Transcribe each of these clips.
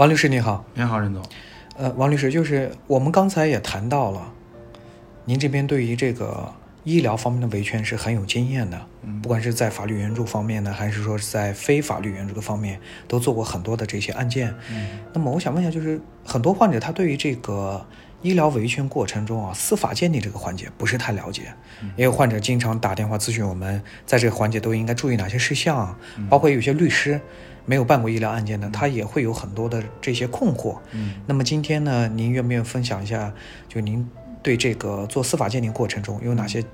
王律师你好，您好，任总。呃，王律师，就是我们刚才也谈到了，您这边对于这个医疗方面的维权是很有经验的，嗯不管是在法律援助方面呢，还是说是在非法律援助的方面，都做过很多的这些案件。嗯，那么我想问一下，就是很多患者他对于这个医疗维权过程中啊，司法鉴定这个环节不是太了解，也有患者经常打电话咨询我们，在这个环节都应该注意哪些事项，包括有些律师。没有办过医疗案件的，他也会有很多的这些困惑。嗯，那么今天呢，您愿不愿意分享一下，就您对这个做司法鉴定过程中有哪些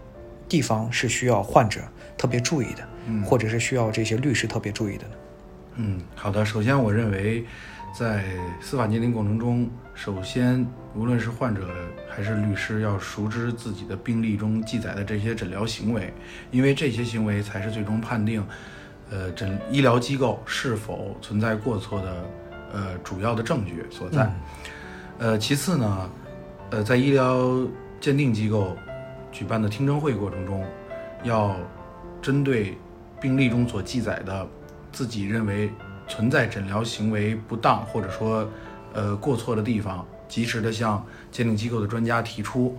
地方是需要患者特别注意的，嗯，或者是需要这些律师特别注意的呢？嗯，好的。首先，我认为在司法鉴定过程中，首先无论是患者还是律师，要熟知自己的病历中记载的这些诊疗行为，因为这些行为才是最终判定。呃，诊医疗机构是否存在过错的呃主要的证据所在。呃，其次呢，呃，在医疗鉴定机构举办的听证会过程中，要针对病例中所记载的自己认为存在诊疗行为不当或者说呃过错的地方，及时的向鉴定机构的专家提出。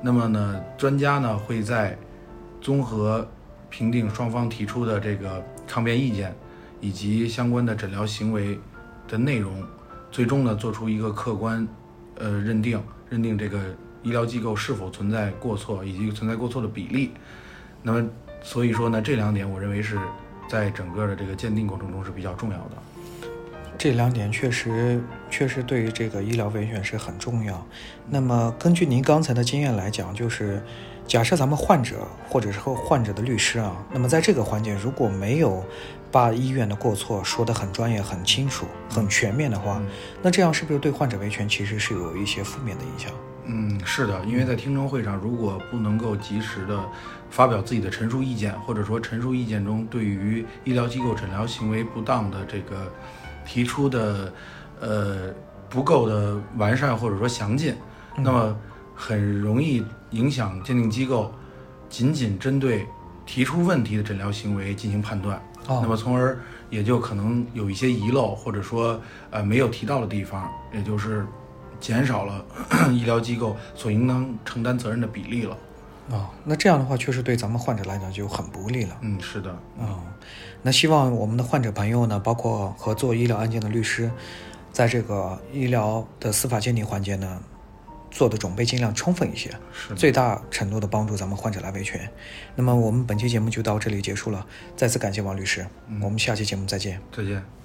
那么呢，专家呢会在综合。评定双方提出的这个抗辩意见，以及相关的诊疗行为的内容，最终呢做出一个客观，呃认定，认定这个医疗机构是否存在过错，以及存在过错的比例。那么，所以说呢，这两点我认为是在整个的这个鉴定过程中是比较重要的。这两点确实确实对于这个医疗维权是很重要。那么，根据您刚才的经验来讲，就是。假设咱们患者或者是和患者的律师啊，那么在这个环节如果没有把医院的过错说得很专业、很清楚、很全面的话，那这样是不是对患者维权其实是有一些负面的影响？嗯，是的，因为在听证会上，如果不能够及时的发表自己的陈述意见，或者说陈述意见中对于医疗机构诊疗行为不当的这个提出的呃不够的完善或者说详尽，那么。很容易影响鉴定机构仅仅针对提出问题的诊疗行为进行判断，那么从而也就可能有一些遗漏，或者说呃没有提到的地方，也就是减少了 医疗机构所应当承担责任的比例了。啊，那这样的话确实对咱们患者来讲就很不利了。嗯，是的。啊，那希望我们的患者朋友呢，包括合作医疗案件的律师，在这个医疗的司法鉴定环节呢。做的准备尽量充分一些，最大程度的帮助咱们患者来维权。那么我们本期节目就到这里结束了，再次感谢王律师，我们下期节目再见。再见。